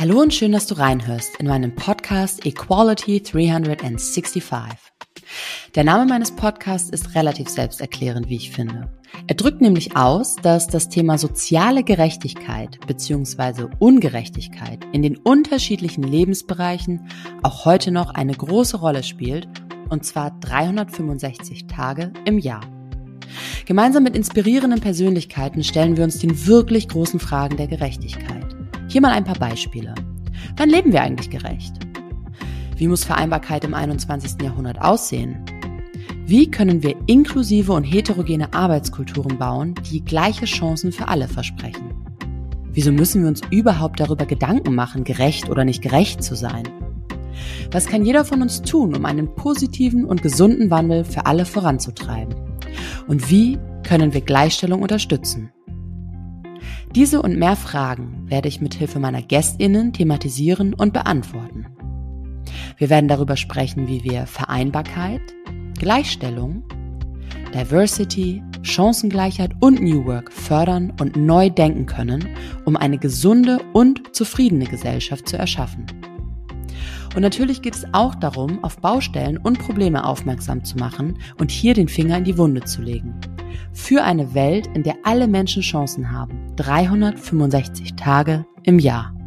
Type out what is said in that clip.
Hallo und schön, dass du reinhörst in meinem Podcast Equality 365. Der Name meines Podcasts ist relativ selbsterklärend, wie ich finde. Er drückt nämlich aus, dass das Thema soziale Gerechtigkeit bzw. Ungerechtigkeit in den unterschiedlichen Lebensbereichen auch heute noch eine große Rolle spielt, und zwar 365 Tage im Jahr. Gemeinsam mit inspirierenden Persönlichkeiten stellen wir uns den wirklich großen Fragen der Gerechtigkeit. Hier mal ein paar Beispiele. Wann leben wir eigentlich gerecht? Wie muss Vereinbarkeit im 21. Jahrhundert aussehen? Wie können wir inklusive und heterogene Arbeitskulturen bauen, die gleiche Chancen für alle versprechen? Wieso müssen wir uns überhaupt darüber Gedanken machen, gerecht oder nicht gerecht zu sein? Was kann jeder von uns tun, um einen positiven und gesunden Wandel für alle voranzutreiben? Und wie können wir Gleichstellung unterstützen? Diese und mehr Fragen werde ich mit Hilfe meiner Gästinnen thematisieren und beantworten. Wir werden darüber sprechen, wie wir Vereinbarkeit, Gleichstellung, Diversity, Chancengleichheit und New Work fördern und neu denken können, um eine gesunde und zufriedene Gesellschaft zu erschaffen. Und natürlich geht es auch darum, auf Baustellen und Probleme aufmerksam zu machen und hier den Finger in die Wunde zu legen. Für eine Welt, in der alle Menschen Chancen haben. 365 Tage im Jahr.